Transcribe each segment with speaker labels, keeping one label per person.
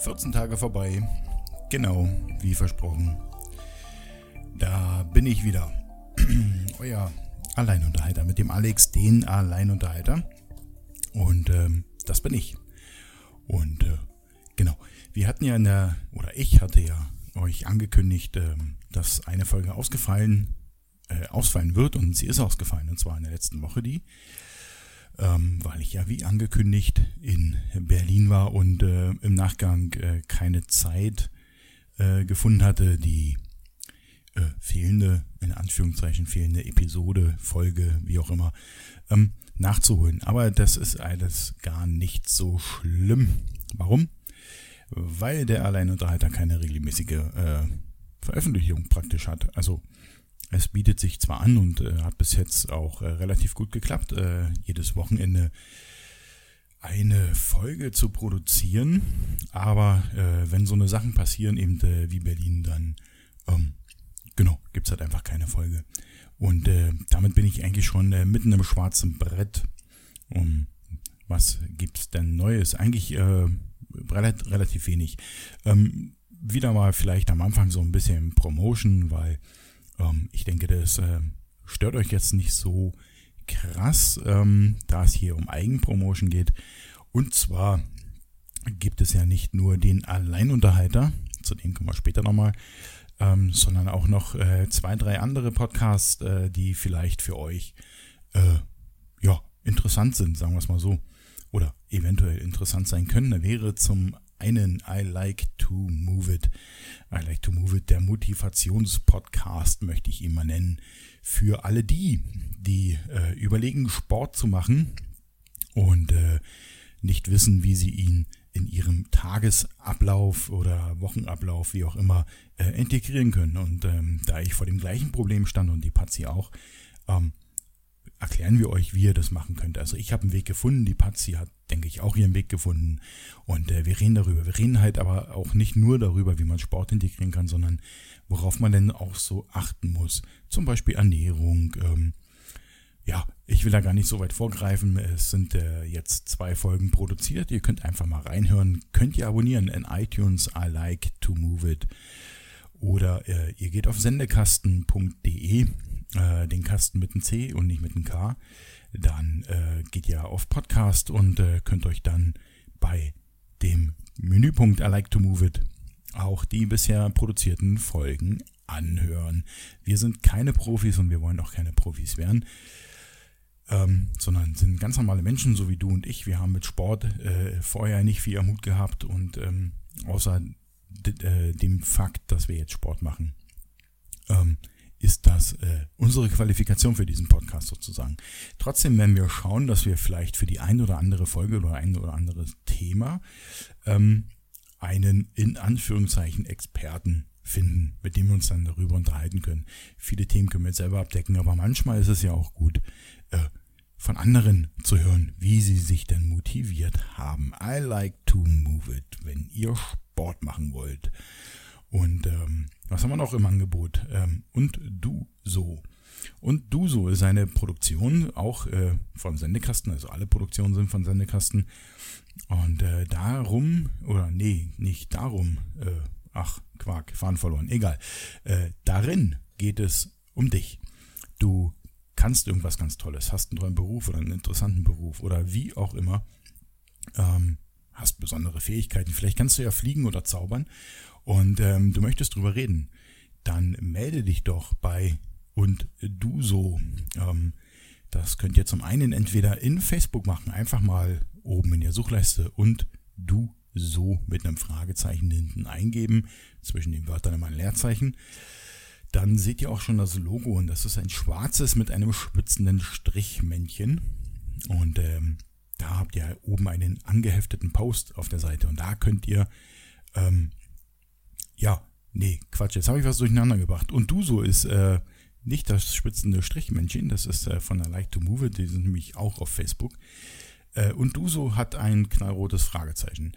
Speaker 1: 14 Tage vorbei. Genau, wie versprochen. Da bin ich wieder. Euer Alleinunterhalter mit dem Alex, den Alleinunterhalter. Und ähm, das bin ich. Und äh, genau, wir hatten ja in der, oder ich hatte ja euch angekündigt, äh, dass eine Folge ausgefallen, äh, ausfallen wird und sie ist ausgefallen, und zwar in der letzten Woche die ähm, weil ich ja wie angekündigt in Berlin war und äh, im Nachgang äh, keine Zeit äh, gefunden hatte, die äh, fehlende, in Anführungszeichen fehlende Episode, Folge, wie auch immer, ähm, nachzuholen. Aber das ist alles gar nicht so schlimm. Warum? Weil der Alleinunterhalter keine regelmäßige äh, Veröffentlichung praktisch hat. Also es bietet sich zwar an und äh, hat bis jetzt auch äh, relativ gut geklappt, äh, jedes Wochenende eine Folge zu produzieren, aber äh, wenn so eine Sachen passieren, eben äh, wie Berlin, dann ähm, genau, gibt's halt einfach keine Folge. Und äh, damit bin ich eigentlich schon mitten im schwarzen Brett. Um, was gibt's denn Neues? Eigentlich relativ wenig. Ähm, wieder mal vielleicht am Anfang so ein bisschen Promotion, weil ähm, ich denke, das äh, stört euch jetzt nicht so krass, ähm, da es hier um Eigenpromotion geht. Und zwar gibt es ja nicht nur den Alleinunterhalter, zu dem kommen wir später nochmal, ähm, sondern auch noch äh, zwei, drei andere Podcasts, äh, die vielleicht für euch äh, ja, interessant sind, sagen wir es mal so. Oder eventuell interessant sein können. Da wäre zum einen I Like to Move It. I Like to Move It, der Motivationspodcast, möchte ich ihn mal nennen. Für alle die, die äh, überlegen, Sport zu machen und äh, nicht wissen, wie sie ihn in ihrem Tagesablauf oder Wochenablauf, wie auch immer, äh, integrieren können. Und ähm, da ich vor dem gleichen Problem stand und die Patsy auch, ähm, erklären wir euch, wie ihr das machen könnt. Also ich habe einen Weg gefunden, die Patsy hat, denke ich, auch ihren Weg gefunden. Und äh, wir reden darüber. Wir reden halt aber auch nicht nur darüber, wie man Sport integrieren kann, sondern worauf man denn auch so achten muss. Zum Beispiel Ernährung. Ähm, ja, ich will da gar nicht so weit vorgreifen. Es sind äh, jetzt zwei Folgen produziert. Ihr könnt einfach mal reinhören. Könnt ihr abonnieren in iTunes. I like to move it. Oder äh, ihr geht auf sendekasten.de äh, den Kasten mit einem C und nicht mit einem K, dann äh, geht ihr auf Podcast und äh, könnt euch dann bei dem Menüpunkt I like to move it auch die bisher produzierten Folgen anhören. Wir sind keine Profis und wir wollen auch keine Profis werden. Ähm, sondern sind ganz normale Menschen, so wie du und ich. Wir haben mit Sport äh, vorher nicht viel Mut gehabt und ähm, außer äh, dem Fakt, dass wir jetzt Sport machen, ähm, ist das äh, unsere Qualifikation für diesen Podcast sozusagen. Trotzdem werden wir schauen, dass wir vielleicht für die ein oder andere Folge oder ein oder anderes Thema ähm, einen in Anführungszeichen Experten finden, mit dem wir uns dann darüber unterhalten können. Viele Themen können wir jetzt selber abdecken, aber manchmal ist es ja auch gut, äh, von anderen zu hören, wie sie sich denn motiviert haben. I like to move it, wenn ihr Sport machen wollt. Und ähm, was haben wir noch im Angebot? Ähm, und du so. Und du so ist eine Produktion auch äh, von Sendekasten, also alle Produktionen sind von Sendekasten. Und äh, darum, oder nee, nicht darum, äh, ach, Quark, Fahren verloren, egal. Äh, darin geht es um dich. Du kannst irgendwas ganz Tolles, hast einen tollen Beruf oder einen interessanten Beruf oder wie auch immer. Ähm, hast besondere Fähigkeiten. Vielleicht kannst du ja fliegen oder zaubern und ähm, du möchtest drüber reden, dann melde dich doch bei und du so. Ähm, das könnt ihr zum einen entweder in Facebook machen, einfach mal oben in der Suchleiste und du so mit einem Fragezeichen hinten eingeben, zwischen den Wörtern immer ein Leerzeichen. Dann seht ihr auch schon das Logo und das ist ein schwarzes mit einem spitzenden Strichmännchen. Und ähm, da habt ihr oben einen angehefteten Post auf der Seite und da könnt ihr ähm, ja, nee, Quatsch, jetzt habe ich was durcheinander gebracht. Und Duso ist äh, nicht das spitzende Strichmännchen, das ist äh, von der Like to Move die sind nämlich auch auf Facebook. Äh, und Duso hat ein knallrotes Fragezeichen.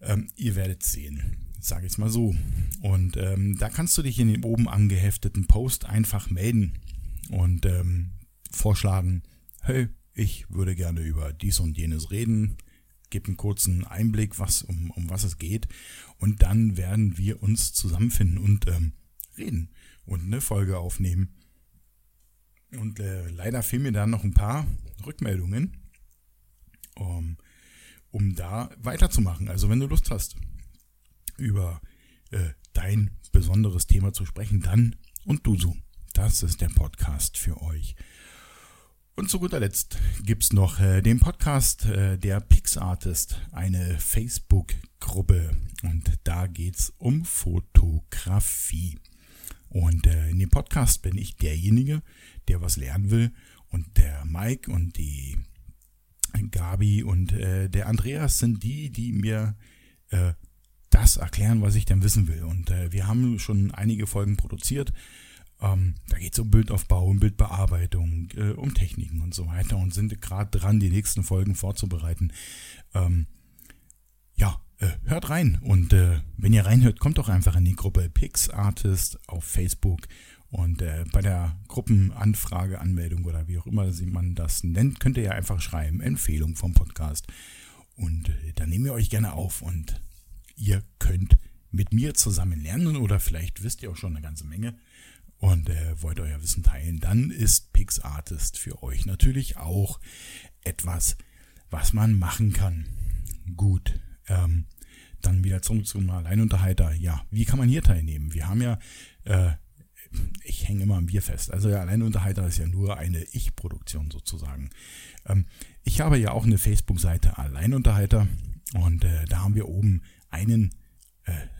Speaker 1: Ähm, ihr werdet sehen, sage ich mal so. Und ähm, da kannst du dich in dem oben angehefteten Post einfach melden und ähm, vorschlagen, hey, ich würde gerne über dies und jenes reden. gebe einen kurzen Einblick, was, um, um was es geht. Und dann werden wir uns zusammenfinden und ähm, reden und eine Folge aufnehmen. Und äh, leider fehlen mir da noch ein paar Rückmeldungen, um, um da weiterzumachen. Also wenn du Lust hast, über äh, dein besonderes Thema zu sprechen, dann und du so. Das ist der Podcast für euch. Und zu guter Letzt gibt es noch äh, den Podcast äh, der PixArtist, eine Facebook-Gruppe. Und da geht es um Fotografie. Und äh, in dem Podcast bin ich derjenige, der was lernen will. Und der Mike und die Gabi und äh, der Andreas sind die, die mir äh, das erklären, was ich dann wissen will. Und äh, wir haben schon einige Folgen produziert. Ähm, da geht es um Bildaufbau, um Bildbearbeitung, äh, um Techniken und so weiter und sind gerade dran, die nächsten Folgen vorzubereiten. Ähm, ja, äh, hört rein und äh, wenn ihr reinhört, kommt doch einfach in die Gruppe PixArtist auf Facebook und äh, bei der Gruppenanfrage, Anmeldung oder wie auch immer man das nennt, könnt ihr ja einfach schreiben, Empfehlung vom Podcast. Und äh, dann nehmen wir euch gerne auf und ihr könnt mit mir zusammen lernen oder vielleicht wisst ihr auch schon eine ganze Menge und äh, wollt euer Wissen teilen, dann ist PixArtist für euch natürlich auch etwas, was man machen kann. Gut, ähm, dann wieder zurück zum Alleinunterhalter. Ja, wie kann man hier teilnehmen? Wir haben ja, äh, ich hänge immer am Bier fest. Also der Alleinunterhalter ist ja nur eine Ich-Produktion sozusagen. Ähm, ich habe ja auch eine Facebook-Seite Alleinunterhalter und äh, da haben wir oben einen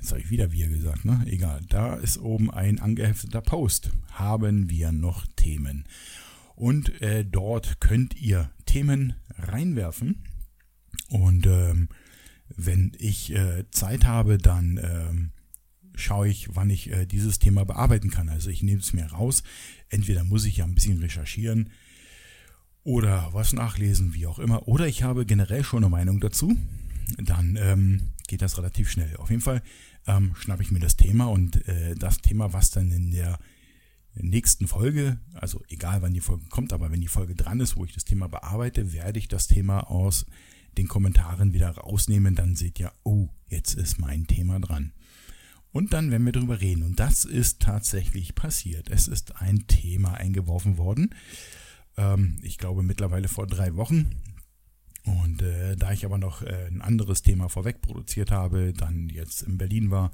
Speaker 1: jetzt habe ich wieder wir gesagt, ne? Egal. Da ist oben ein angehefteter Post. Haben wir noch Themen? Und äh, dort könnt ihr Themen reinwerfen. Und ähm, wenn ich äh, Zeit habe, dann ähm, schaue ich, wann ich äh, dieses Thema bearbeiten kann. Also ich nehme es mir raus. Entweder muss ich ja ein bisschen recherchieren oder was nachlesen, wie auch immer. Oder ich habe generell schon eine Meinung dazu. Dann ähm, geht das relativ schnell. Auf jeden Fall ähm, schnappe ich mir das Thema und äh, das Thema, was dann in der nächsten Folge, also egal wann die Folge kommt, aber wenn die Folge dran ist, wo ich das Thema bearbeite, werde ich das Thema aus den Kommentaren wieder rausnehmen. Dann seht ihr, oh, jetzt ist mein Thema dran. Und dann werden wir darüber reden. Und das ist tatsächlich passiert. Es ist ein Thema eingeworfen worden. Ähm, ich glaube mittlerweile vor drei Wochen. Und äh, da ich aber noch äh, ein anderes Thema vorweg produziert habe, dann jetzt in Berlin war,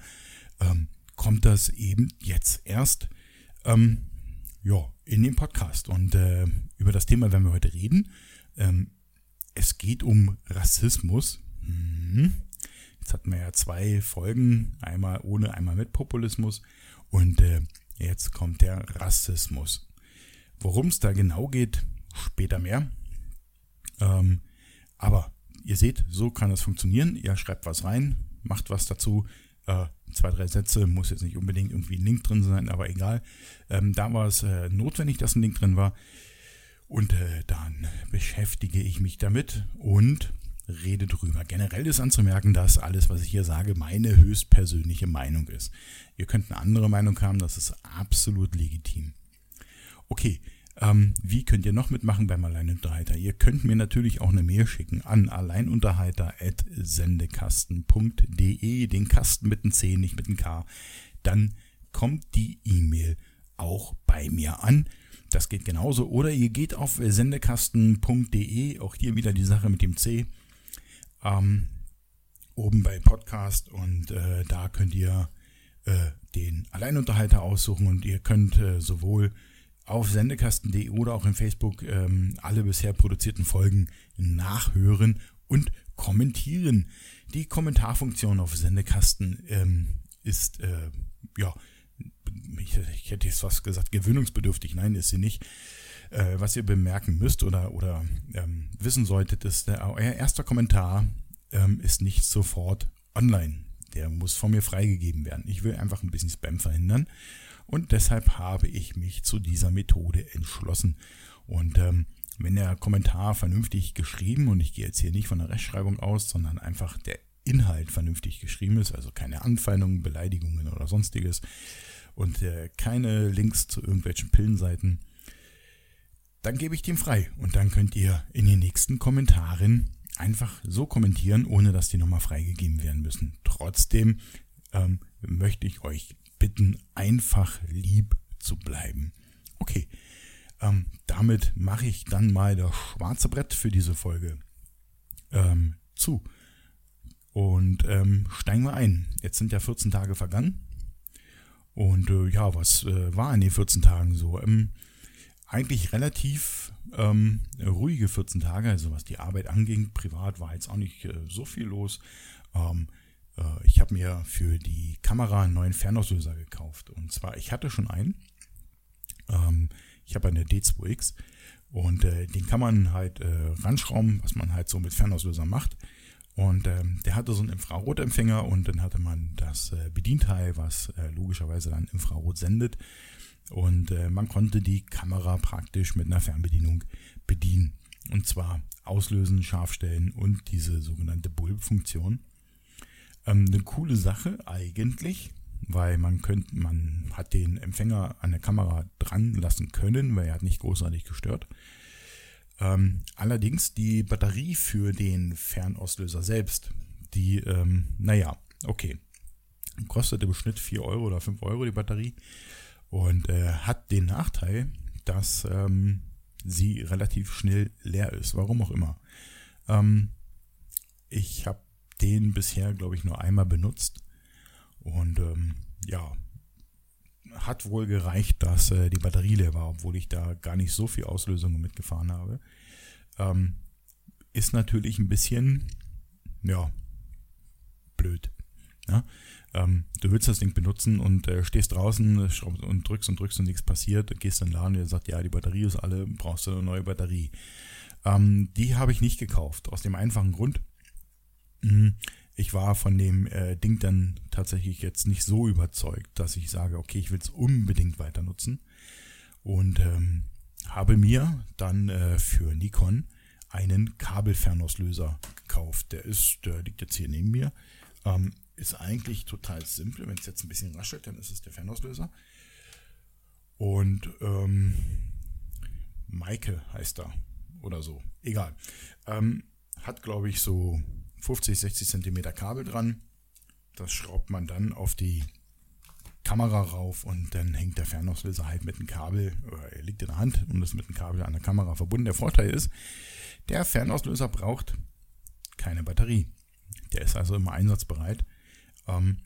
Speaker 1: ähm, kommt das eben jetzt erst ähm, ja, in den Podcast. Und äh, über das Thema werden wir heute reden. Ähm, es geht um Rassismus. Mhm. Jetzt hatten wir ja zwei Folgen, einmal ohne, einmal mit Populismus. Und äh, jetzt kommt der Rassismus. Worum es da genau geht, später mehr. Ähm, aber ihr seht, so kann es funktionieren. Ihr schreibt was rein, macht was dazu. Äh, zwei, drei Sätze, muss jetzt nicht unbedingt irgendwie ein Link drin sein, aber egal. Ähm, da war es äh, notwendig, dass ein Link drin war. Und äh, dann beschäftige ich mich damit und rede drüber. Generell ist anzumerken, dass alles, was ich hier sage, meine höchstpersönliche Meinung ist. Ihr könnt eine andere Meinung haben, das ist absolut legitim. Okay, ähm, wie könnt ihr noch mitmachen beim Alleinunterhalter? Ihr könnt mir natürlich auch eine Mail schicken an alleinunterhalter.sendekasten.de, den Kasten mit einem C, nicht mit einem K. Dann kommt die E-Mail auch bei mir an. Das geht genauso. Oder ihr geht auf sendekasten.de, auch hier wieder die Sache mit dem C, ähm, oben bei Podcast und äh, da könnt ihr äh, den Alleinunterhalter aussuchen und ihr könnt äh, sowohl auf sendekasten.de oder auch in Facebook ähm, alle bisher produzierten Folgen nachhören und kommentieren. Die Kommentarfunktion auf Sendekasten ähm, ist, äh, ja, ich, ich, hätte jetzt was gesagt, gewöhnungsbedürftig. Nein, ist sie nicht. Äh, was ihr bemerken müsst oder, oder ähm, wissen solltet, ist, der, euer erster Kommentar ähm, ist nicht sofort online. Der muss von mir freigegeben werden. Ich will einfach ein bisschen Spam verhindern. Und deshalb habe ich mich zu dieser Methode entschlossen. Und ähm, wenn der Kommentar vernünftig geschrieben, und ich gehe jetzt hier nicht von der Rechtschreibung aus, sondern einfach der Inhalt vernünftig geschrieben ist, also keine Anfeindungen, Beleidigungen oder sonstiges und äh, keine Links zu irgendwelchen Pillenseiten, dann gebe ich dem frei und dann könnt ihr in den nächsten Kommentaren einfach so kommentieren, ohne dass die nochmal freigegeben werden müssen. Trotzdem ähm, möchte ich euch bitten, einfach lieb zu bleiben. Okay, ähm, damit mache ich dann mal das schwarze Brett für diese Folge ähm, zu. Und ähm, steigen wir ein. Jetzt sind ja 14 Tage vergangen. Und äh, ja, was äh, war in den 14 Tagen so? Ähm, eigentlich relativ ähm, ruhige 14 Tage, also was die Arbeit anging. Privat war jetzt auch nicht äh, so viel los. Ähm, äh, ich habe mir für die Kamera einen neuen Fernauslöser gekauft. Und zwar, ich hatte schon einen. Ähm, ich habe eine D2X und äh, den kann man halt äh, ranschrauben, was man halt so mit Fernauslöser macht. Und ähm, der hatte so einen Infrarotempfänger und dann hatte man das äh, Bedienteil, was äh, logischerweise dann Infrarot sendet. Und äh, man konnte die Kamera praktisch mit einer Fernbedienung bedienen. Und zwar auslösen, scharf stellen und diese sogenannte Bulb-Funktion. Ähm, eine coole Sache eigentlich, weil man könnte, man hat den Empfänger an der Kamera dran lassen können, weil er hat nicht großartig gestört. Ähm, allerdings die Batterie für den Fernauslöser selbst, die, ähm, naja, okay, kostet im Schnitt 4 Euro oder 5 Euro die Batterie und äh, hat den Nachteil, dass ähm, sie relativ schnell leer ist, warum auch immer. Ähm, ich habe den bisher, glaube ich, nur einmal benutzt und ähm, ja, hat wohl gereicht, dass äh, die Batterie leer war, obwohl ich da gar nicht so viel Auslösungen mitgefahren habe. Ähm, ist natürlich ein bisschen, ja, blöd. Ja? Ähm, du willst das Ding benutzen und äh, stehst draußen und drückst und drückst und nichts passiert, gehst in den Laden, der sagt, ja, die Batterie ist alle, brauchst du eine neue Batterie. Ähm, die habe ich nicht gekauft, aus dem einfachen Grund. Mh, ich war von dem äh, Ding dann tatsächlich jetzt nicht so überzeugt, dass ich sage, okay, ich will es unbedingt weiter nutzen. Und ähm, habe mir dann äh, für Nikon einen Kabelfernauslöser gekauft. Der ist, der liegt jetzt hier neben mir. Ähm, ist eigentlich total simpel. Wenn es jetzt ein bisschen raschelt, dann ist es der Fernauslöser. Und ähm, Maike heißt er oder so. Egal. Ähm, hat, glaube ich, so 50, 60 Zentimeter Kabel dran. Das schraubt man dann auf die Kamera rauf und dann hängt der Fernauslöser halt mit dem Kabel, er liegt in der Hand und ist mit dem Kabel an der Kamera verbunden. Der Vorteil ist, der Fernauslöser braucht keine Batterie. Der ist also immer einsatzbereit. Ähm,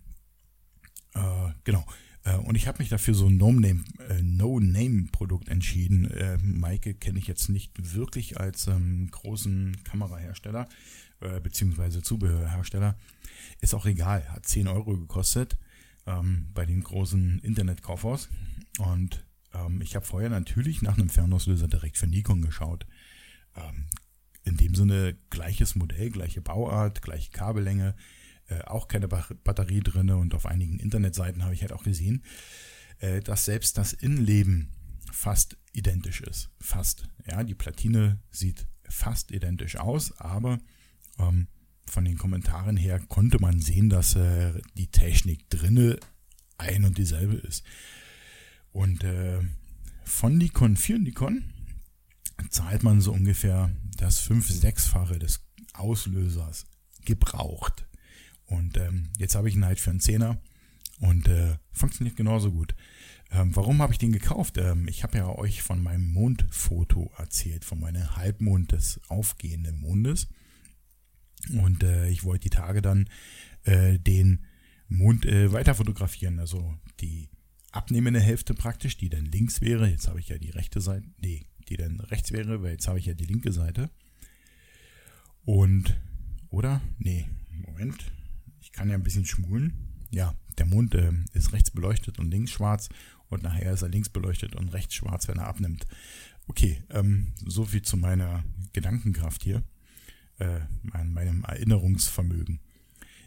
Speaker 1: äh, genau. Äh, und ich habe mich dafür so ein No-Name-Produkt äh, entschieden. Äh, Maike kenne ich jetzt nicht wirklich als ähm, großen Kamerahersteller äh, beziehungsweise Zubehörhersteller. Ist auch egal, hat 10 Euro gekostet ähm, bei den großen Internetkaufhaus. Und ähm, ich habe vorher natürlich nach einem Fernauslöser direkt für Nikon geschaut. Ähm, in dem Sinne gleiches Modell, gleiche Bauart, gleiche Kabellänge, äh, auch keine Batterie drin und auf einigen Internetseiten habe ich halt auch gesehen, äh, dass selbst das Innenleben fast identisch ist. Fast. Ja, die Platine sieht fast identisch aus, aber ähm, von den Kommentaren her konnte man sehen, dass äh, die Technik drinne ein und dieselbe ist. Und äh, von Nikon für Nikon zahlt man so ungefähr das 5-6-fache des Auslösers gebraucht. Und ähm, jetzt habe ich ihn halt für einen Zehner und äh, funktioniert genauso gut. Ähm, warum habe ich den gekauft? Ähm, ich habe ja euch von meinem Mondfoto erzählt, von meinem Halbmond des aufgehenden Mondes. Und äh, ich wollte die Tage dann äh, den Mond äh, weiter fotografieren. Also die abnehmende Hälfte praktisch, die dann links wäre. Jetzt habe ich ja die rechte Seite, nee, die dann rechts wäre, weil jetzt habe ich ja die linke Seite. Und, oder? Nee, Moment. Ich kann ja ein bisschen schmulen. Ja, der Mond äh, ist rechts beleuchtet und links schwarz. Und nachher ist er links beleuchtet und rechts schwarz, wenn er abnimmt. Okay, ähm, so viel zu meiner Gedankenkraft hier äh, meinem Erinnerungsvermögen.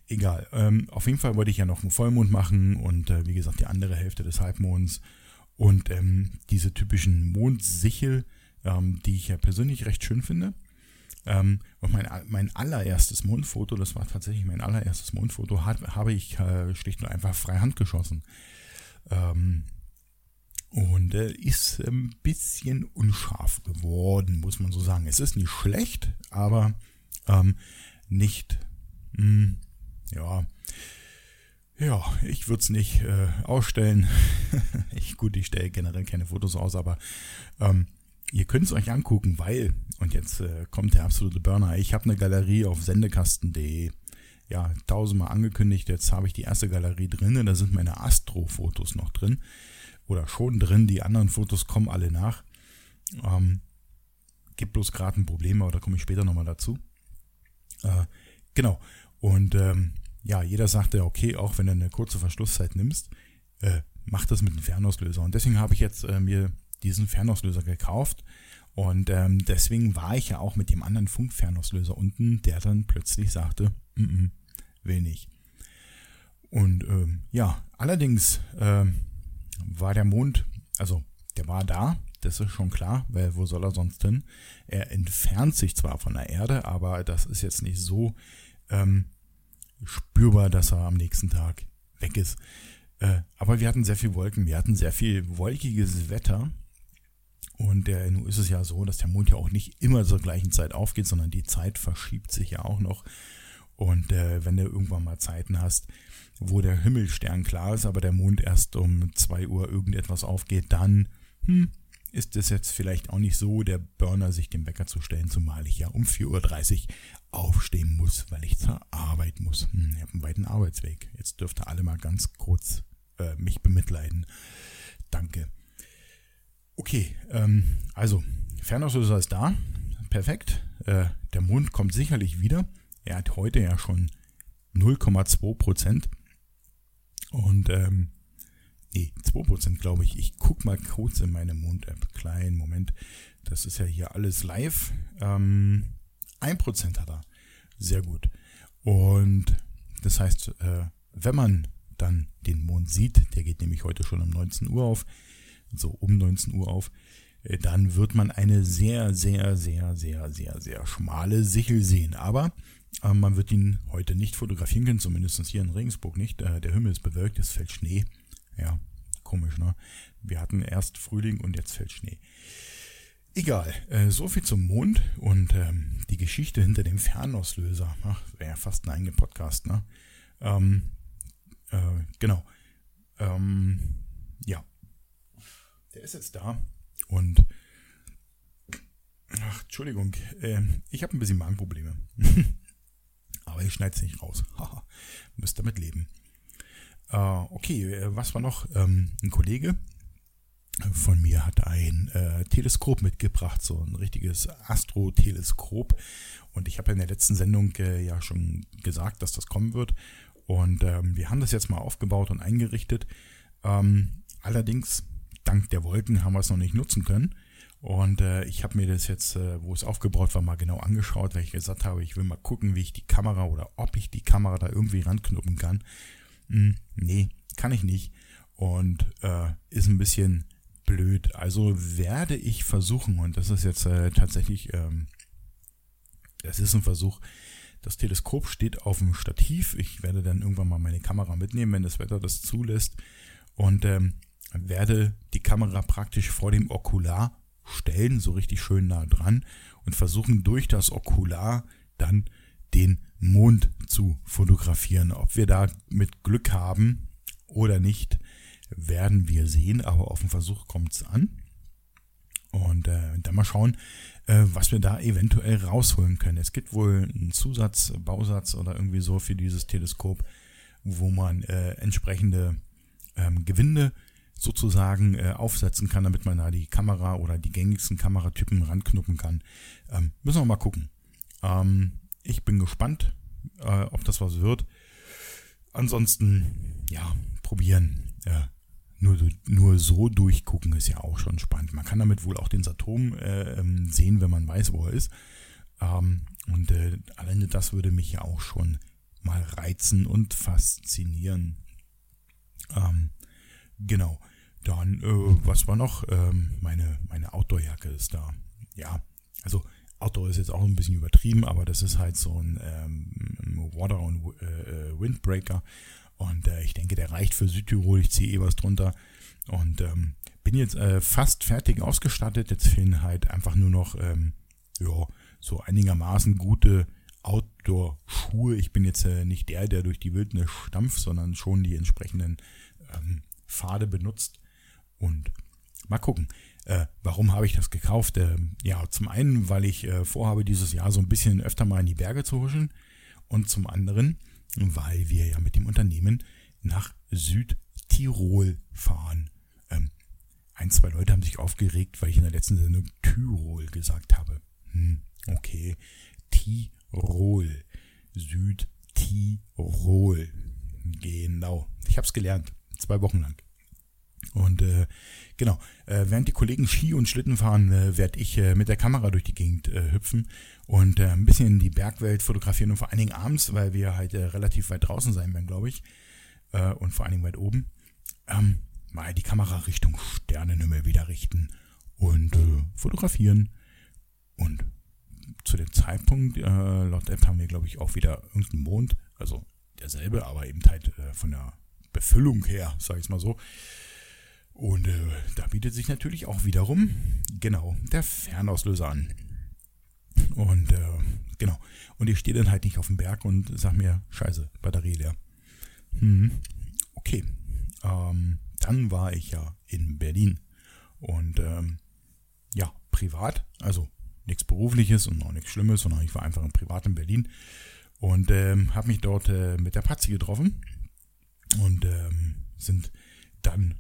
Speaker 1: Egal. Ähm, auf jeden Fall wollte ich ja noch einen Vollmond machen und äh, wie gesagt die andere Hälfte des Halbmonds und ähm, diese typischen Mondsichel, ähm, die ich ja persönlich recht schön finde. Ähm, und mein, mein allererstes Mondfoto, das war tatsächlich mein allererstes Mondfoto, hat, habe ich äh, schlicht und einfach frei Hand geschossen. Ähm, und äh, ist ein bisschen unscharf geworden, muss man so sagen. Es ist nicht schlecht, aber ähm, nicht, mh, hm, ja, ja, ich würde es nicht äh, ausstellen. ich, gut, ich stelle generell keine Fotos aus, aber ähm, ihr könnt es euch angucken, weil, und jetzt äh, kommt der absolute Burner, ich habe eine Galerie auf sendekasten.de. Ja, tausendmal angekündigt, jetzt habe ich die erste Galerie drin, da sind meine Astro-Fotos noch drin. Oder schon drin, die anderen Fotos kommen alle nach. Ähm, gibt bloß gerade ein Problem, aber da komme ich später nochmal dazu. Äh, genau. Und ähm, ja, jeder sagte, okay, auch wenn du eine kurze Verschlusszeit nimmst, äh, mach das mit einem Fernauslöser. Und deswegen habe ich jetzt äh, mir diesen Fernauslöser gekauft. Und ähm, deswegen war ich ja auch mit dem anderen Funkfernauslöser unten, der dann plötzlich sagte, mm -mm, will nicht. Und ähm, ja, allerdings ähm, war der Mond, also der war da, das ist schon klar, weil wo soll er sonst hin? Er entfernt sich zwar von der Erde, aber das ist jetzt nicht so ähm, spürbar, dass er am nächsten Tag weg ist. Äh, aber wir hatten sehr viel Wolken, wir hatten sehr viel wolkiges Wetter. Und äh, nun ist es ja so, dass der Mond ja auch nicht immer zur gleichen Zeit aufgeht, sondern die Zeit verschiebt sich ja auch noch. Und äh, wenn du irgendwann mal Zeiten hast, wo der Himmelstern klar ist, aber der Mond erst um 2 Uhr irgendetwas aufgeht, dann hm, ist es jetzt vielleicht auch nicht so der Burner, sich den Wecker zu stellen, zumal ich ja um 4.30 Uhr aufstehen muss, weil ich zur Arbeit muss. Hm, ich habe einen weiten Arbeitsweg. Jetzt dürft ihr alle mal ganz kurz äh, mich bemitleiden. Danke. Okay, ähm, also Fernauslöser ist da. Perfekt. Äh, der Mond kommt sicherlich wieder. Er hat heute ja schon 0,2 Prozent. Und ähm, Nee, 2% glaube ich. Ich gucke mal kurz in meine Mond-App. Kleinen Moment. Das ist ja hier alles live. Ähm, 1% hat er. Sehr gut. Und das heißt, äh, wenn man dann den Mond sieht, der geht nämlich heute schon um 19 Uhr auf, so um 19 Uhr auf, äh, dann wird man eine sehr, sehr, sehr, sehr, sehr, sehr schmale Sichel sehen. Aber äh, man wird ihn heute nicht fotografieren können, zumindest hier in Regensburg nicht. Äh, der Himmel ist bewölkt, es fällt Schnee. Ja, komisch, ne? Wir hatten erst Frühling und jetzt fällt Schnee. Egal, äh, so viel zum Mond und ähm, die Geschichte hinter dem Fernauslöser. Wäre ja fast ein eigener Podcast, ne? Ähm, äh, genau. Ähm, ja. Der ist jetzt da und ach, Entschuldigung, äh, ich habe ein bisschen Magenprobleme. Aber ich schneide es nicht raus. Müsst damit leben. Äh, okay, äh, was war noch? Ähm, ein Kollege von mir hat ein äh, Teleskop mitgebracht, so ein richtiges Astro-Teleskop. Und ich habe in der letzten Sendung äh, ja schon gesagt, dass das kommen wird. Und ähm, wir haben das jetzt mal aufgebaut und eingerichtet. Ähm, allerdings, dank der Wolken, haben wir es noch nicht nutzen können. Und äh, ich habe mir das jetzt, äh, wo es aufgebaut war, mal genau angeschaut, weil ich gesagt habe, ich will mal gucken, wie ich die Kamera oder ob ich die Kamera da irgendwie ranknuppen kann hm, nee, kann ich nicht. Und äh, ist ein bisschen blöd. Also werde ich versuchen, und das ist jetzt äh, tatsächlich, ähm, das ist ein Versuch, das Teleskop steht auf dem Stativ. Ich werde dann irgendwann mal meine Kamera mitnehmen, wenn das Wetter das zulässt. Und ähm, werde die Kamera praktisch vor dem Okular stellen, so richtig schön nah dran und versuchen durch das Okular dann den Mond zu fotografieren. Ob wir da mit Glück haben oder nicht, werden wir sehen, aber auf den Versuch kommt es an. Und äh, dann mal schauen, äh, was wir da eventuell rausholen können. Es gibt wohl einen Zusatz, Bausatz oder irgendwie so für dieses Teleskop, wo man äh, entsprechende ähm, Gewinde sozusagen äh, aufsetzen kann, damit man da die Kamera oder die gängigsten Kameratypen ranknuppen kann. Ähm, müssen wir mal gucken. Ähm, ich bin gespannt, äh, ob das was wird. Ansonsten, ja, probieren. Ja, nur, nur so durchgucken ist ja auch schon spannend. Man kann damit wohl auch den Saturn äh, ähm, sehen, wenn man weiß, wo er ist. Ähm, und äh, alleine das würde mich ja auch schon mal reizen und faszinieren. Ähm, genau. Dann, äh, was war noch? Ähm, meine meine Outdoor-Jacke ist da. Ja, also Outdoor ist jetzt auch ein bisschen übertrieben, aber das ist halt so ein ähm, Water- und äh, Windbreaker. Und äh, ich denke, der reicht für Südtirol. Ich ziehe eh was drunter. Und ähm, bin jetzt äh, fast fertig ausgestattet. Jetzt fehlen halt einfach nur noch ähm, ja, so einigermaßen gute Outdoor-Schuhe. Ich bin jetzt äh, nicht der, der durch die Wildnis stampft, sondern schon die entsprechenden ähm, Pfade benutzt. Und mal gucken. Äh, warum habe ich das gekauft? Äh, ja, zum einen, weil ich äh, vorhabe, dieses Jahr so ein bisschen öfter mal in die Berge zu huschen. Und zum anderen, weil wir ja mit dem Unternehmen nach Südtirol fahren. Ähm, ein, zwei Leute haben sich aufgeregt, weil ich in der letzten Sendung Tirol gesagt habe. Hm, okay, Tirol. Südtirol. Genau. Ich habe es gelernt. Zwei Wochen lang. Und äh, genau, äh, während die Kollegen Ski und Schlitten fahren, äh, werde ich äh, mit der Kamera durch die Gegend äh, hüpfen und äh, ein bisschen die Bergwelt fotografieren und vor allen Dingen abends, weil wir halt äh, relativ weit draußen sein werden, glaube ich. Äh, und vor allen Dingen weit oben. Ähm, mal die Kamera Richtung Sternenhimmel wieder richten und äh, fotografieren. Und zu dem Zeitpunkt, äh, laut App haben wir, glaube ich, auch wieder irgendeinen Mond, also derselbe, aber eben halt äh, von der Befüllung her, sage ich mal so. Und äh, da bietet sich natürlich auch wiederum genau der Fernauslöser an. Und äh, genau. Und ich stehe dann halt nicht auf dem Berg und sag mir, scheiße, Batterie leer. Hm, okay. Ähm, dann war ich ja in Berlin. Und ähm, ja, privat, also nichts Berufliches und auch nichts Schlimmes, sondern ich war einfach im Privat in Berlin und ähm, habe mich dort äh, mit der Patzi getroffen und ähm, sind dann,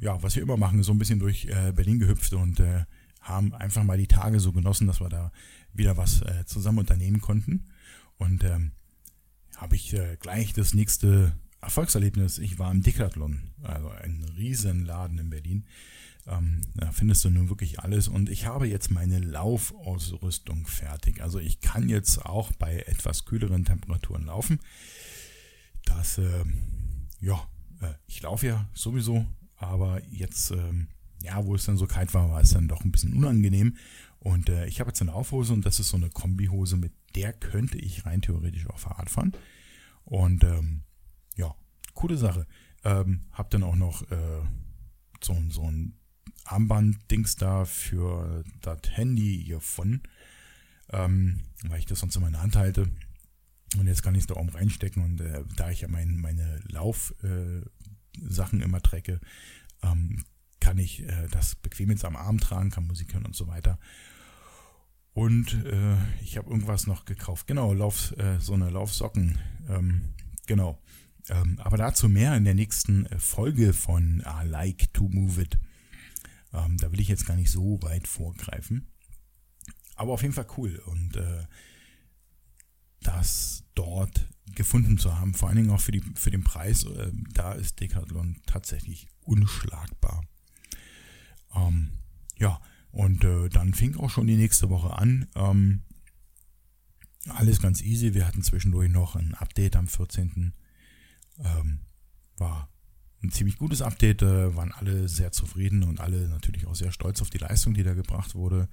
Speaker 1: ja, was wir immer machen, so ein bisschen durch äh, Berlin gehüpft und äh, haben einfach mal die Tage so genossen, dass wir da wieder was äh, zusammen unternehmen konnten. Und ähm, habe ich äh, gleich das nächste Erfolgserlebnis. Ich war im Decathlon, also ein Riesenladen in Berlin. Ähm, da findest du nun wirklich alles. Und ich habe jetzt meine Laufausrüstung fertig. Also ich kann jetzt auch bei etwas kühleren Temperaturen laufen. Das, äh, ja, äh, ich laufe ja sowieso, aber jetzt, ähm, ja, wo es dann so kalt war, war es dann doch ein bisschen unangenehm. Und äh, ich habe jetzt eine Laufhose und das ist so eine Kombihose, mit der könnte ich rein theoretisch auch Fahrrad fahren. Und ähm, ja, coole Sache. Ähm, hab dann auch noch äh, so, so ein Armband-Dings da für das Handy hiervon, ähm, weil ich das sonst immer in der Hand halte. Und jetzt kann ich es da oben reinstecken und äh, da ich ja mein, meine Laufsachen äh, immer trecke, ähm, kann ich äh, das bequem jetzt am Arm tragen, kann Musik hören und so weiter. Und äh, ich habe irgendwas noch gekauft. Genau, Lauf, äh, so eine Laufsocken. Ähm, genau. Ähm, aber dazu mehr in der nächsten äh, Folge von I Like to Move It. Ähm, da will ich jetzt gar nicht so weit vorgreifen. Aber auf jeden Fall cool. Und das dort gefunden zu haben, vor allen Dingen auch für, die, für den Preis, äh, da ist Decathlon tatsächlich unschlagbar. Ähm, ja, und äh, dann fing auch schon die nächste Woche an. Ähm, alles ganz easy. Wir hatten zwischendurch noch ein Update am 14. Ähm, war ein ziemlich gutes Update, äh, waren alle sehr zufrieden und alle natürlich auch sehr stolz auf die Leistung, die da gebracht wurde.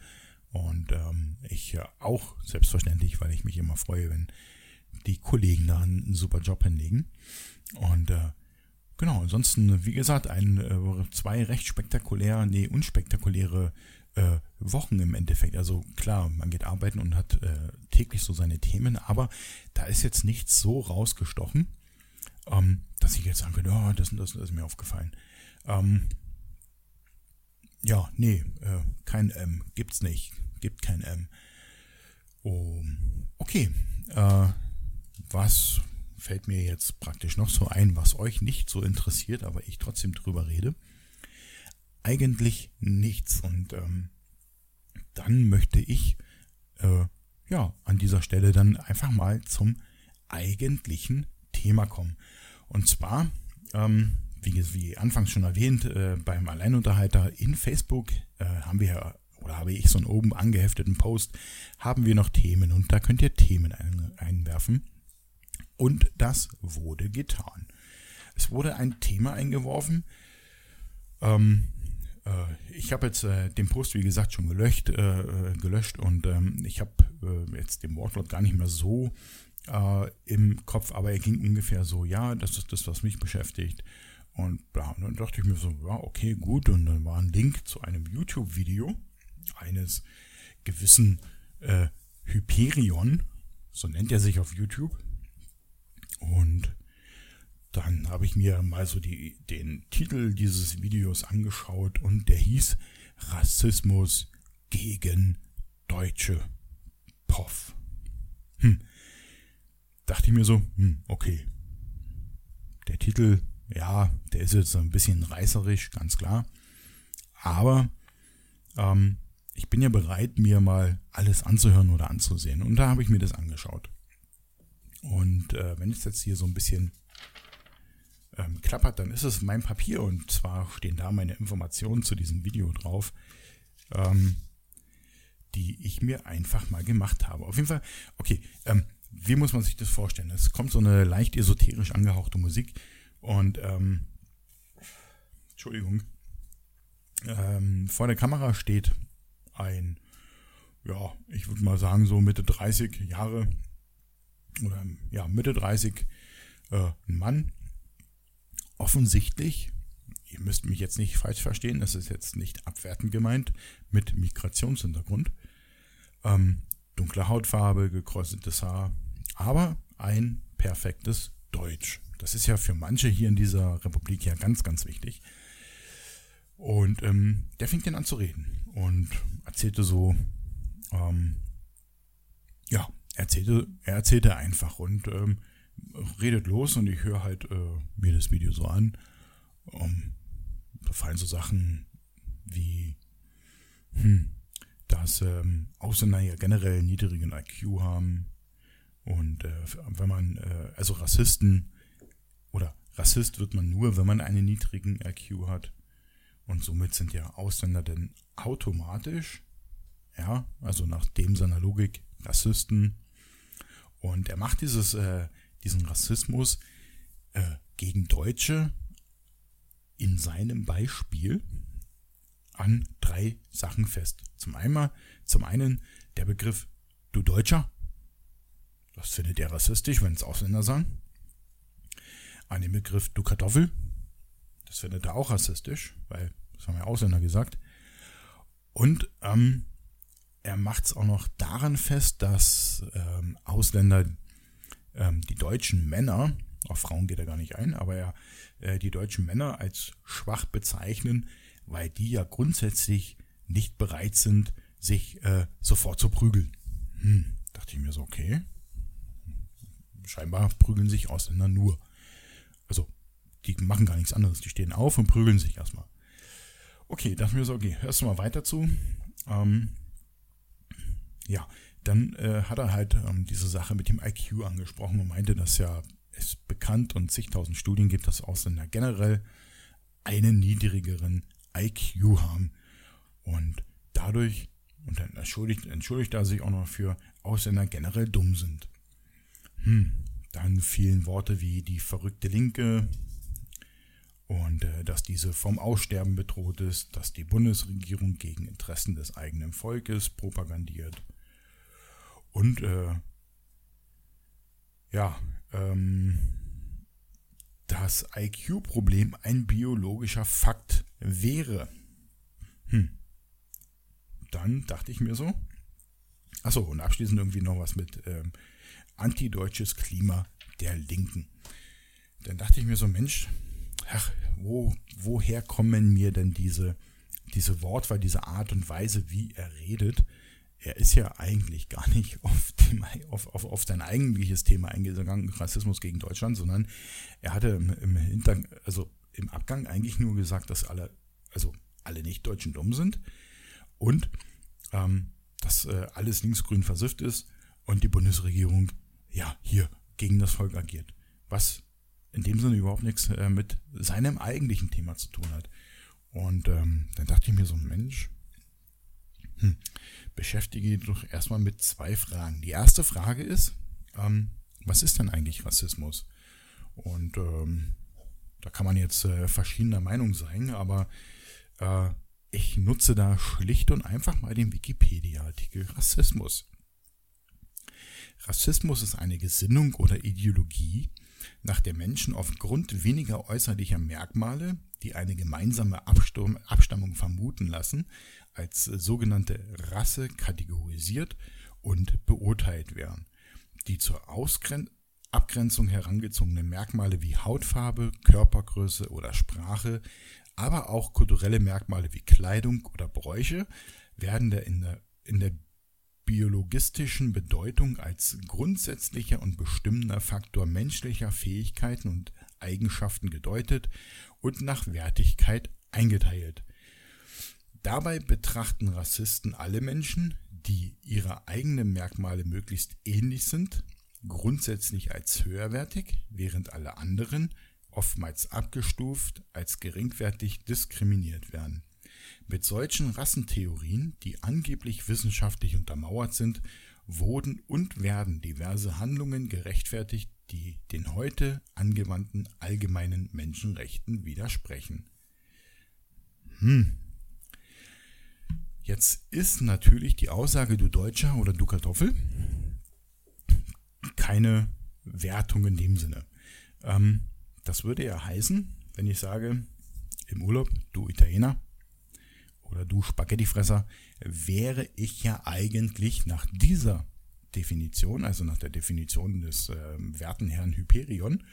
Speaker 1: Und ähm, ich äh, auch selbstverständlich, weil ich mich immer freue, wenn die Kollegen da einen super Job hinlegen. Und äh, genau, ansonsten, wie gesagt, ein, äh, zwei recht spektakulär, nee, unspektakuläre äh, Wochen im Endeffekt. Also klar, man geht arbeiten und hat äh, täglich so seine Themen, aber da ist jetzt nichts so rausgestochen ähm, dass ich jetzt sagen könnte, oh, das und das ist mir aufgefallen. Ähm, ja, nee, äh, kein M, gibt's nicht, gibt kein M. Oh, okay, äh, was fällt mir jetzt praktisch noch so ein, was euch nicht so interessiert, aber ich trotzdem drüber rede? Eigentlich nichts und ähm, dann möchte ich äh, ja an dieser Stelle dann einfach mal zum eigentlichen Thema kommen. Und zwar, ähm, wie, wie anfangs schon erwähnt, äh, beim Alleinunterhalter in Facebook äh, haben wir oder habe ich so einen oben angehefteten Post, haben wir noch Themen und da könnt ihr Themen ein, einwerfen. Und das wurde getan. Es wurde ein Thema eingeworfen. Ähm, äh, ich habe jetzt äh, den Post, wie gesagt, schon gelöscht, äh, gelöscht und ähm, ich habe äh, jetzt den Wortlaut gar nicht mehr so äh, im Kopf, aber er ging ungefähr so, ja, das ist das, was mich beschäftigt. Und, dann dachte ich mir so, ja, okay, gut. Und dann war ein Link zu einem YouTube-Video eines gewissen äh, Hyperion, So nennt er sich auf YouTube. Und dann habe ich mir mal so die, den Titel dieses Videos angeschaut und der hieß Rassismus gegen Deutsche. Poff. Hm. Dachte ich mir so, hm, okay. Der Titel, ja, der ist jetzt ein bisschen reißerisch, ganz klar. Aber ähm, ich bin ja bereit, mir mal alles anzuhören oder anzusehen. Und da habe ich mir das angeschaut. Und äh, wenn es jetzt hier so ein bisschen ähm, klappert, dann ist es mein Papier und zwar stehen da meine Informationen zu diesem Video drauf, ähm, die ich mir einfach mal gemacht habe. Auf jeden Fall, okay, ähm, wie muss man sich das vorstellen? Es kommt so eine leicht esoterisch angehauchte Musik und ähm, Entschuldigung, ähm, vor der Kamera steht ein, ja, ich würde mal sagen so Mitte 30 Jahre oder ja, Mitte 30 äh, ein Mann. Offensichtlich, ihr müsst mich jetzt nicht falsch verstehen, das ist jetzt nicht abwertend gemeint, mit Migrationshintergrund. Ähm, dunkle Hautfarbe, gekräuseltes Haar, aber ein perfektes Deutsch. Das ist ja für manche hier in dieser Republik ja ganz, ganz wichtig. Und ähm, der fing dann an zu reden und erzählte so, ähm, ja, erzählte, er erzählte einfach und ähm, redet los und ich höre halt äh, mir das Video so an. Um, da fallen so Sachen wie, hm, dass ähm, Ausländer ja generell niedrigen IQ haben und äh, wenn man, äh, also Rassisten oder Rassist wird man nur, wenn man einen niedrigen IQ hat und somit sind ja Ausländer denn automatisch, ja, also nach dem seiner Logik Rassisten und er macht dieses, äh, diesen Rassismus äh, gegen Deutsche in seinem Beispiel an drei Sachen fest. Zum einen, zum einen der Begriff du Deutscher. Das findet er rassistisch, wenn es Ausländer sagen. An den Begriff du Kartoffel. Das findet er auch rassistisch, weil das haben ja Ausländer gesagt. Und ähm, er macht es auch noch daran fest, dass ähm, Ausländer ähm, die deutschen Männer, auf Frauen geht er gar nicht ein, aber er äh, die deutschen Männer als schwach bezeichnen, weil die ja grundsätzlich nicht bereit sind, sich äh, sofort zu prügeln. Hm, dachte ich mir so, okay. Scheinbar prügeln sich Ausländer nur. Die machen gar nichts anderes. Die stehen auf und prügeln sich erstmal. Okay, dachte mir so, okay, hörst du mal weiter zu. Ähm, ja, dann äh, hat er halt ähm, diese Sache mit dem IQ angesprochen und meinte, dass ja es bekannt und zigtausend Studien gibt, dass Ausländer generell einen niedrigeren IQ haben. Und dadurch, und dann entschuldigt, entschuldigt er sich auch noch für Ausländer generell dumm sind. Hm, dann fielen Worte wie die verrückte Linke und äh, dass diese vom Aussterben bedroht ist, dass die Bundesregierung gegen Interessen des eigenen Volkes propagandiert und äh, ja, ähm, das IQ-Problem ein biologischer Fakt wäre. Hm. Dann dachte ich mir so. Achso, und abschließend irgendwie noch was mit ähm, antideutsches Klima der Linken. Dann dachte ich mir so, Mensch, ach, wo, woher kommen mir denn diese, diese Wortwahl, diese Art und Weise, wie er redet? er ist ja eigentlich gar nicht auf, dem, auf, auf, auf sein eigentliches Thema eingegangen, Rassismus gegen Deutschland, sondern er hatte im, im Hintergrund, also im Abgang eigentlich nur gesagt, dass alle, also alle Nicht-Deutschen dumm sind und ähm, dass äh, alles linksgrün versifft ist und die Bundesregierung ja hier gegen das Volk agiert. Was in dem Sinne überhaupt nichts äh, mit seinem eigentlichen Thema zu tun hat. Und ähm, dann dachte ich mir so, Mensch, hm, beschäftige dich doch erstmal mit zwei Fragen. Die erste Frage ist, ähm, was ist denn eigentlich Rassismus? Und ähm, da kann man jetzt äh, verschiedener Meinung sein, aber äh, ich nutze da schlicht und einfach mal den Wikipedia-Artikel Rassismus. Rassismus ist eine Gesinnung oder Ideologie, nach der Menschen aufgrund weniger äußerlicher Merkmale, die eine gemeinsame Abstammung vermuten lassen, als sogenannte Rasse kategorisiert und beurteilt werden. die zur Ausgren Abgrenzung herangezogenen Merkmale wie Hautfarbe, Körpergröße oder Sprache, aber auch kulturelle Merkmale wie Kleidung oder Bräuche werden in der, in der biologistischen Bedeutung als grundsätzlicher und bestimmender Faktor menschlicher Fähigkeiten und Eigenschaften gedeutet und nach Wertigkeit eingeteilt. Dabei betrachten Rassisten alle Menschen, die ihre eigenen Merkmale möglichst ähnlich sind, grundsätzlich als höherwertig, während alle anderen, oftmals abgestuft, als geringwertig diskriminiert werden. Mit solchen Rassentheorien, die angeblich wissenschaftlich untermauert sind, wurden und werden diverse Handlungen gerechtfertigt, die den heute angewandten allgemeinen Menschenrechten widersprechen. Hm. Jetzt ist natürlich die Aussage, du Deutscher oder du Kartoffel, keine Wertung in dem Sinne. Ähm, das würde ja heißen, wenn ich sage, im Urlaub, du Italiener oder du Spaghettifresser, wäre ich ja eigentlich nach dieser Definition, also nach der Definition des äh, werten Herrn Hyperion,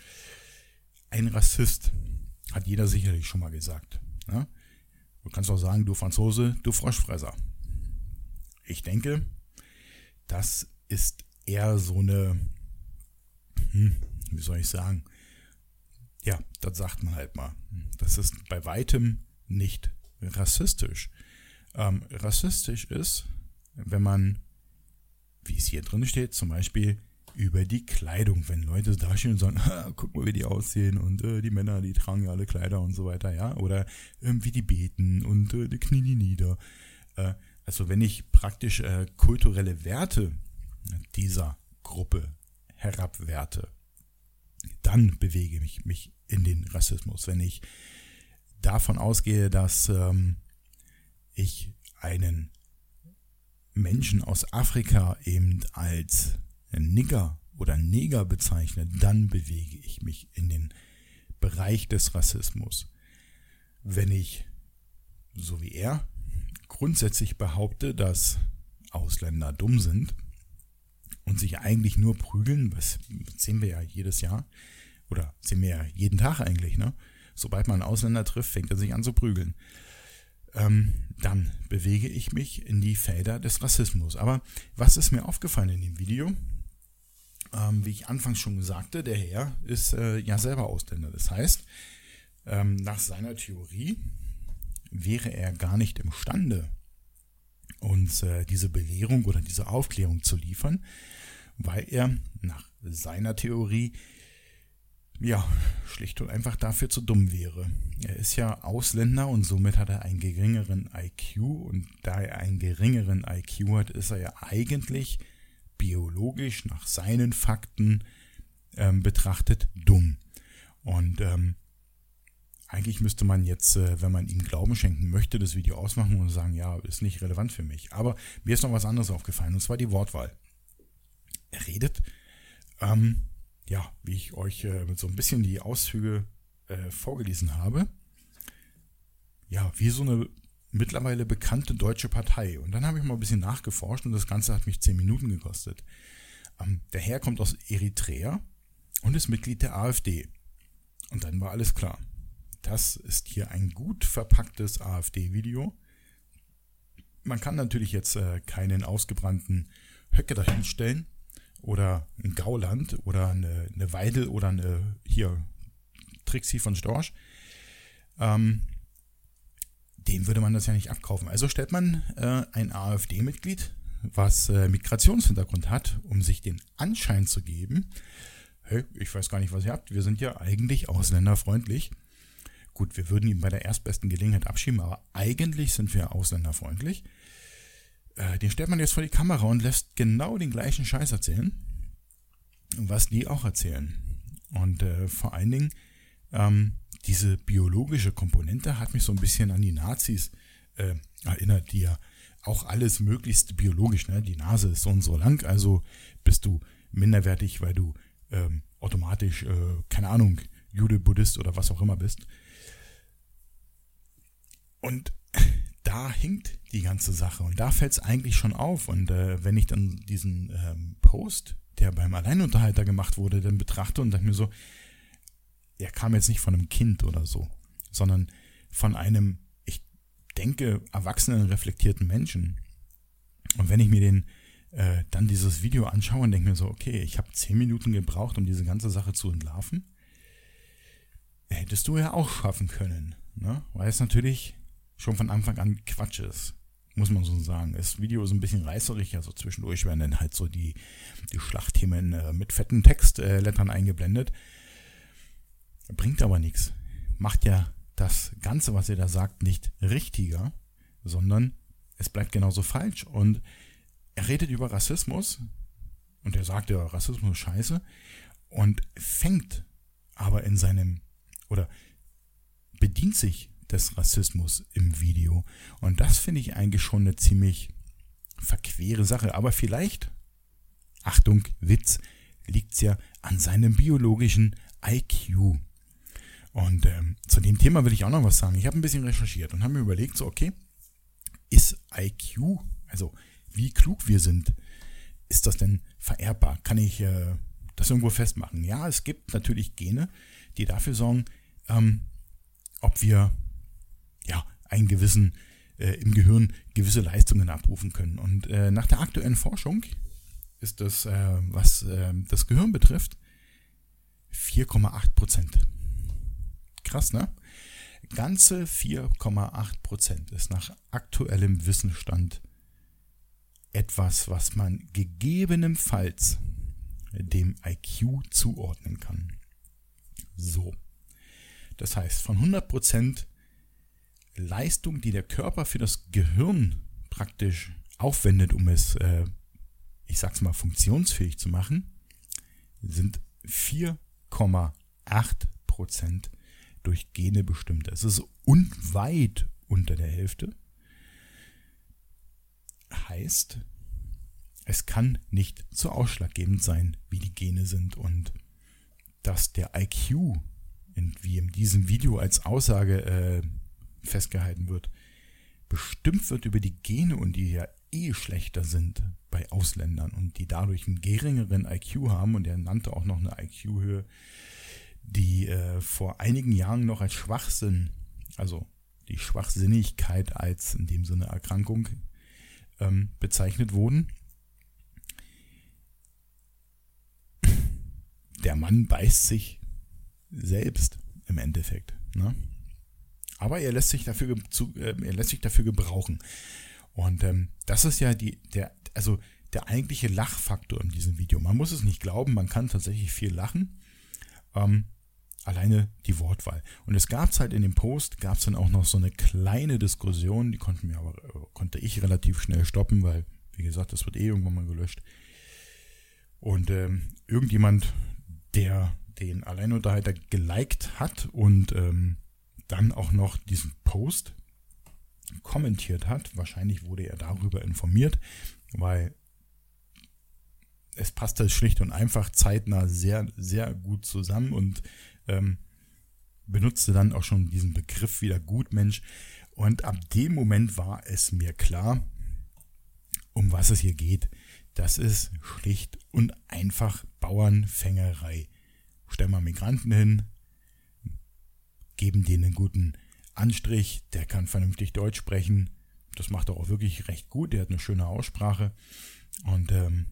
Speaker 1: ein Rassist. Hat jeder sicherlich schon mal gesagt. Ja? Du kannst auch sagen, du Franzose, du Froschfresser. Ich denke, das ist eher so eine, hm, wie soll ich sagen, ja, das sagt man halt mal. Das ist bei weitem nicht rassistisch. Ähm, rassistisch ist, wenn man wie es hier drin steht, zum Beispiel über die Kleidung, wenn Leute da stehen und sagen, guck mal, wie die aussehen und äh, die Männer, die tragen ja alle Kleider und so weiter, ja, oder äh, wie die beten und äh, die knien die nieder. Äh, also wenn ich praktisch äh, kulturelle Werte dieser Gruppe herabwerte, dann bewege ich mich in den Rassismus. Wenn ich davon ausgehe, dass ähm, ich einen Menschen aus Afrika eben als Nigger oder Neger bezeichne, dann bewege ich mich in den Bereich des Rassismus. Wenn ich, so wie er, grundsätzlich behaupte, dass Ausländer dumm sind und sich eigentlich nur prügeln, das sehen wir ja jedes Jahr, oder sehen wir ja jeden Tag eigentlich, ne? Sobald man einen Ausländer trifft, fängt er sich an zu prügeln ähm, dann bewege ich mich in die Felder des Rassismus. Aber was ist mir aufgefallen in dem Video? Ähm, wie ich anfangs schon sagte, der Herr ist äh, ja selber Ausländer. Das heißt, ähm, nach seiner Theorie wäre er gar nicht imstande, uns äh, diese Belehrung oder diese Aufklärung zu liefern, weil er nach seiner Theorie ja, schlicht und einfach dafür zu dumm wäre. Er ist ja Ausländer und somit hat er einen geringeren IQ und da er einen geringeren IQ hat, ist er ja eigentlich biologisch nach seinen Fakten ähm, betrachtet dumm. Und ähm, eigentlich müsste man jetzt, äh, wenn man ihm Glauben schenken möchte, das Video ausmachen und sagen, ja, ist nicht relevant für mich. Aber mir ist noch was anderes aufgefallen, und zwar die Wortwahl. Er redet ähm, ja, wie ich euch äh, so ein bisschen die Auszüge äh, vorgelesen habe, ja, wie so eine mittlerweile bekannte deutsche Partei. Und dann habe ich mal ein bisschen nachgeforscht und das Ganze hat mich zehn Minuten gekostet. Ähm, der Herr kommt aus Eritrea und ist Mitglied der AfD. Und dann war alles klar. Das ist hier ein gut verpacktes AfD-Video. Man kann natürlich jetzt äh, keinen ausgebrannten Höcke dahinstellen, oder ein Gauland oder eine, eine Weidel oder eine hier Trixie von Storch, ähm, dem würde man das ja nicht abkaufen. Also stellt man äh, ein AfD-Mitglied, was äh, Migrationshintergrund hat, um sich den Anschein zu geben, hey, ich weiß gar nicht, was ihr habt, wir sind ja eigentlich ausländerfreundlich. Gut, wir würden ihn bei der erstbesten Gelegenheit abschieben, aber eigentlich sind wir ausländerfreundlich. Äh, den stellt man jetzt vor die Kamera und lässt genau den gleichen Scheiß erzählen, was die auch erzählen. Und äh, vor allen Dingen, ähm, diese biologische Komponente hat mich so ein bisschen an die Nazis äh, erinnert, die ja auch alles möglichst biologisch, ne? Die Nase ist so und so lang, also bist du minderwertig, weil du ähm, automatisch, äh, keine Ahnung, Jude, Buddhist oder was auch immer bist. Und da hinkt die ganze Sache und da fällt es eigentlich schon auf. Und äh, wenn ich dann diesen ähm, Post, der beim Alleinunterhalter gemacht wurde, dann betrachte und denke mir so, er kam jetzt nicht von einem Kind oder so, sondern von einem, ich denke, erwachsenen, reflektierten Menschen. Und wenn ich mir den äh, dann dieses Video anschaue und denke mir so, okay, ich habe zehn Minuten gebraucht, um diese ganze Sache zu entlarven, hättest du ja auch schaffen können. Ne? Weil es natürlich schon von Anfang an Quatsch ist. Muss man so sagen. Das Video ist ein bisschen reißerig, also zwischendurch werden dann halt so die, die Schlachtthemen äh, mit fetten Textlettern äh, eingeblendet. Bringt aber nichts. Macht ja das Ganze, was ihr da sagt, nicht richtiger, sondern es bleibt genauso falsch. Und er redet über Rassismus und er sagt ja, Rassismus ist scheiße und fängt aber in seinem oder bedient sich des Rassismus im Video. Und das finde ich eigentlich schon eine ziemlich verquere Sache. Aber vielleicht, Achtung, Witz, liegt es ja an seinem biologischen IQ. Und ähm, zu dem Thema will ich auch noch was sagen. Ich habe ein bisschen recherchiert und habe mir überlegt, so, okay, ist IQ, also wie klug wir sind, ist das denn vererbbar? Kann ich äh, das irgendwo festmachen? Ja, es gibt natürlich Gene, die dafür sorgen, ähm, ob wir ja einen gewissen äh, im Gehirn gewisse Leistungen abrufen können. Und äh, nach der aktuellen Forschung ist das, äh, was äh, das Gehirn betrifft, 4,8 Prozent. Krass, ne? Ganze 4,8 Prozent ist nach aktuellem Wissensstand etwas, was man gegebenenfalls dem IQ zuordnen kann. So. Das heißt, von 100% Leistung, die der Körper für das Gehirn praktisch aufwendet, um es, äh, ich sag's mal, funktionsfähig zu machen, sind 4,8% durch Gene bestimmt. Das ist unweit unter der Hälfte. Heißt, es kann nicht so ausschlaggebend sein, wie die Gene sind und dass der IQ, wie in diesem Video als Aussage äh, festgehalten wird, bestimmt wird über die Gene und die ja eh schlechter sind bei Ausländern und die dadurch einen geringeren IQ haben und er nannte auch noch eine IQ-Höhe, die äh, vor einigen Jahren noch als Schwachsinn, also die Schwachsinnigkeit als in dem Sinne Erkrankung ähm, bezeichnet wurden. Der Mann beißt sich selbst im Endeffekt. Ne? Aber er lässt sich dafür, zu, äh, er lässt sich dafür gebrauchen. Und ähm, das ist ja die, der, also der eigentliche Lachfaktor in diesem Video. Man muss es nicht glauben, man kann tatsächlich viel lachen. Ähm, alleine die Wortwahl. Und es gab es halt in dem Post, gab es dann auch noch so eine kleine Diskussion, die konnten mir aber, äh, konnte ich relativ schnell stoppen, weil, wie gesagt, das wird eh irgendwann mal gelöscht. Und ähm, irgendjemand, der den Alleinunterhalter geliked hat und ähm, dann auch noch diesen Post kommentiert hat, wahrscheinlich wurde er darüber informiert, weil es passte schlicht und einfach zeitnah sehr, sehr gut zusammen und ähm, benutzte dann auch schon diesen Begriff wieder Gutmensch. Und ab dem Moment war es mir klar, um was es hier geht. Das ist schlicht und einfach Bauernfängerei. Stellen wir Migranten hin, geben denen einen guten Anstrich, der kann vernünftig Deutsch sprechen. Das macht er auch wirklich recht gut, der hat eine schöne Aussprache. Und ähm,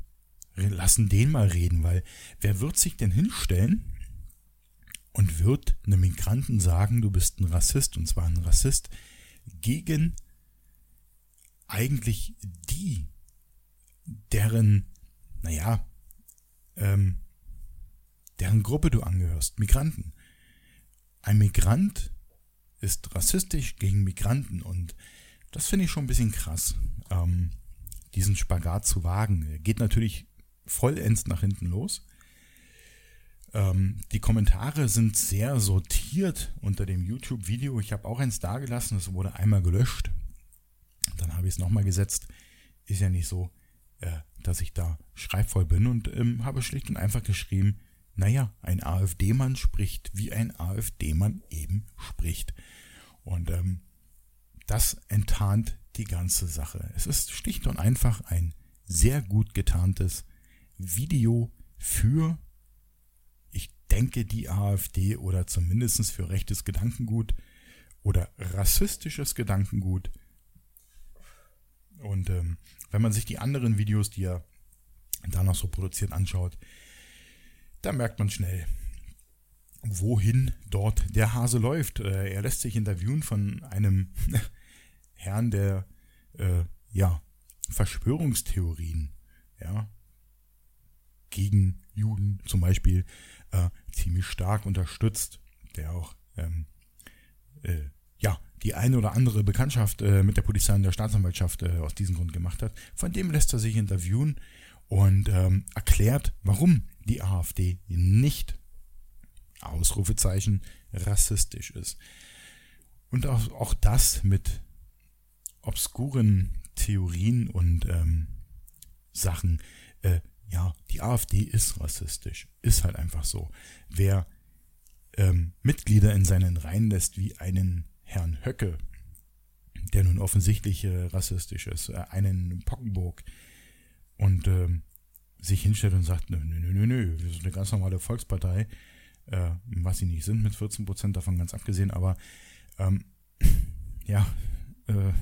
Speaker 1: lassen den mal reden, weil wer wird sich denn hinstellen und wird einem Migranten sagen, du bist ein Rassist, und zwar ein Rassist gegen eigentlich die, deren, naja, ähm, deren Gruppe du angehörst, Migranten. Ein Migrant ist rassistisch gegen Migranten und das finde ich schon ein bisschen krass, ähm, diesen Spagat zu wagen. Geht natürlich vollends nach hinten los. Ähm, die Kommentare sind sehr sortiert unter dem YouTube-Video. Ich habe auch eins dagelassen, das wurde einmal gelöscht. Dann habe ich es nochmal gesetzt. Ist ja nicht so, äh, dass ich da schreibvoll bin und ähm, habe schlicht und einfach geschrieben, naja, ein AfD-Mann spricht, wie ein AfD-Mann eben spricht. Und ähm, das enttarnt die ganze Sache. Es ist schlicht und einfach ein sehr gut getarntes Video für, ich denke, die AfD oder zumindest für rechtes Gedankengut oder rassistisches Gedankengut. Und ähm, wenn man sich die anderen Videos, die er da noch so produziert, anschaut, da merkt man schnell, wohin dort der Hase läuft. Äh, er lässt sich interviewen von einem Herrn, der äh, ja Verschwörungstheorien ja, gegen Juden zum Beispiel äh, ziemlich stark unterstützt, der auch ähm, äh, ja die eine oder andere Bekanntschaft äh, mit der Polizei und der Staatsanwaltschaft äh, aus diesem Grund gemacht hat. Von dem lässt er sich interviewen und ähm, erklärt, warum die AfD nicht Ausrufezeichen rassistisch ist. Und auch, auch das mit obskuren Theorien und ähm, Sachen. Äh, ja, die AfD ist rassistisch. Ist halt einfach so. Wer ähm, Mitglieder in seinen Reihen lässt, wie einen Herrn Höcke, der nun offensichtlich äh, rassistisch ist, äh, einen Pockenburg und ähm, sich hinstellt und sagt, nö, nö, nö, nö, wir sind eine ganz normale Volkspartei, äh, was sie nicht sind, mit 14 Prozent davon ganz abgesehen, aber ähm, ja, äh,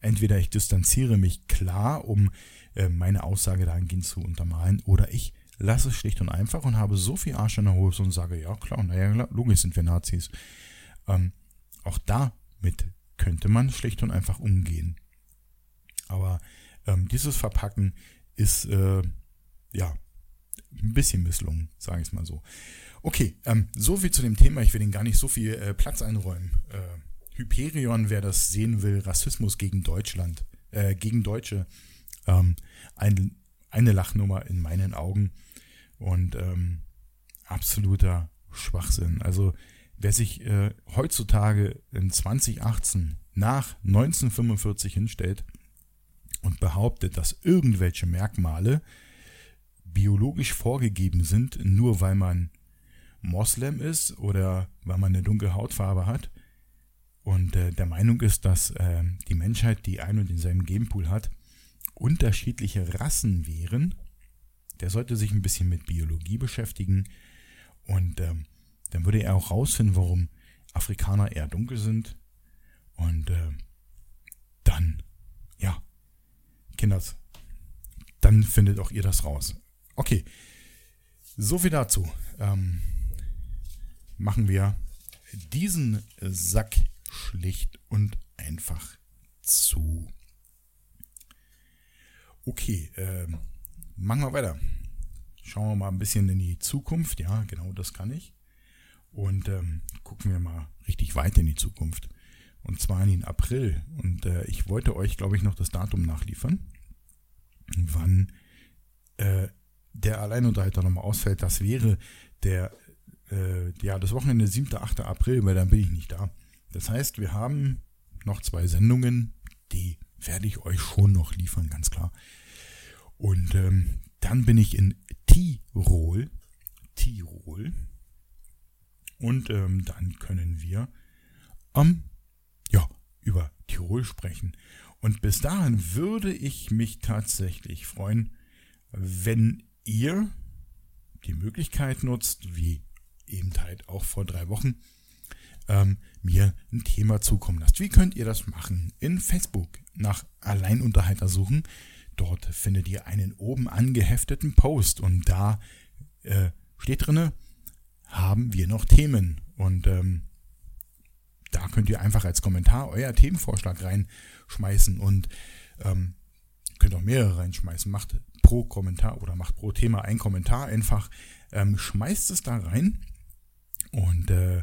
Speaker 1: entweder ich distanziere mich klar, um äh, meine Aussage dahingehend zu untermalen, oder ich lasse es schlicht und einfach und habe so viel Arsch in der Hose und sage, ja klar, naja, logisch sind wir Nazis. Ähm, auch damit könnte man schlicht und einfach umgehen. Aber ähm, dieses Verpacken ist äh, ja ein bisschen misslungen, sage ich mal so. Okay, ähm, so viel zu dem Thema. Ich will Ihnen gar nicht so viel äh, Platz einräumen. Äh, Hyperion, wer das sehen will, Rassismus gegen Deutschland, äh, gegen Deutsche. Ähm, ein, eine Lachnummer in meinen Augen und ähm, absoluter Schwachsinn. Also wer sich äh, heutzutage in 2018 nach 1945 hinstellt und behauptet, dass irgendwelche Merkmale biologisch vorgegeben sind, nur weil man Moslem ist oder weil man eine dunkle Hautfarbe hat, und äh, der Meinung ist, dass äh, die Menschheit, die ein und denselben Genpool hat, unterschiedliche Rassen wären. Der sollte sich ein bisschen mit Biologie beschäftigen und ähm, dann würde er auch rausfinden, warum Afrikaner eher dunkel sind. Und äh, dann, ja, Kinders, dann findet auch ihr das raus. Okay, so viel dazu. Ähm, machen wir diesen Sack schlicht und einfach zu. Okay, äh, machen wir weiter. Schauen wir mal ein bisschen in die Zukunft. Ja, genau das kann ich. Und ähm, gucken wir mal richtig weit in die Zukunft. Und zwar in den April. Und äh, ich wollte euch, glaube ich, noch das Datum nachliefern, wann äh, der Alleinunterhalter nochmal ausfällt. Das wäre der, äh, ja, das Wochenende 7. 8. April, weil dann bin ich nicht da. Das heißt, wir haben noch zwei Sendungen, die werde ich euch schon noch liefern, ganz klar. Und ähm, dann bin ich in Tirol. Tirol. Und ähm, dann können wir ja, über Tirol sprechen. Und bis dahin würde ich mich tatsächlich freuen, wenn ihr die Möglichkeit nutzt, wie eben halt auch vor drei Wochen, ähm, mir ein Thema zukommen lasst. Wie könnt ihr das machen? In Facebook nach Alleinunterhalter suchen. Dort findet ihr einen oben angehefteten Post und da äh, steht drinne, haben wir noch Themen und ähm, da könnt ihr einfach als Kommentar euer Themenvorschlag reinschmeißen und ähm, könnt auch mehrere reinschmeißen. Macht pro Kommentar oder macht pro Thema ein Kommentar einfach, ähm, schmeißt es da rein und äh,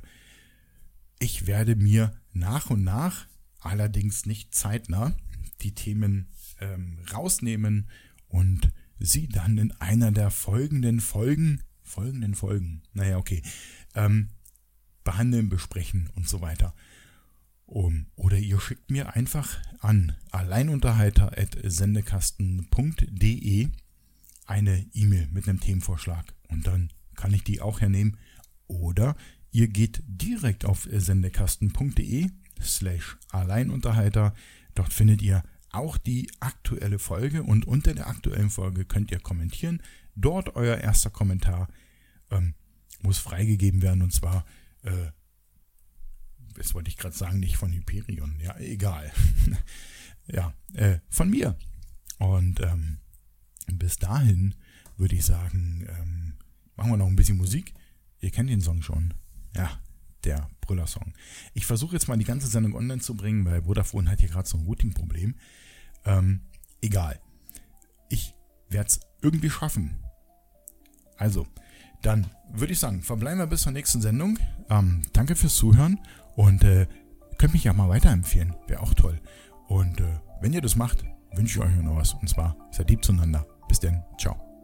Speaker 1: ich werde mir nach und nach, allerdings nicht zeitnah, die Themen ähm, rausnehmen und sie dann in einer der folgenden Folgen, folgenden Folgen, naja, okay, ähm, behandeln, besprechen und so weiter. Um, oder ihr schickt mir einfach an alleinunterhalter.sendekasten.de eine E-Mail mit einem Themenvorschlag und dann kann ich die auch hernehmen. Oder Ihr geht direkt auf sendekasten.de slash Alleinunterhalter. Dort findet ihr auch die aktuelle Folge und unter der aktuellen Folge könnt ihr kommentieren. dort euer erster Kommentar ähm, muss freigegeben werden und zwar, äh, das wollte ich gerade sagen, nicht von Hyperion, ja, egal. ja, äh, von mir. Und ähm, bis dahin würde ich sagen, ähm, machen wir noch ein bisschen Musik. Ihr kennt den Song schon. Ja, der Brüller-Song. Ich versuche jetzt mal die ganze Sendung online zu bringen, weil Vodafone hat hier gerade so ein Routing-Problem. Ähm, egal. Ich werde es irgendwie schaffen. Also, dann würde ich sagen, verbleiben wir bis zur nächsten Sendung. Ähm, danke fürs Zuhören und äh, könnt mich ja mal weiterempfehlen. Wäre auch toll. Und äh, wenn ihr das macht, wünsche ich euch noch was. Und zwar seid lieb zueinander. Bis denn. Ciao.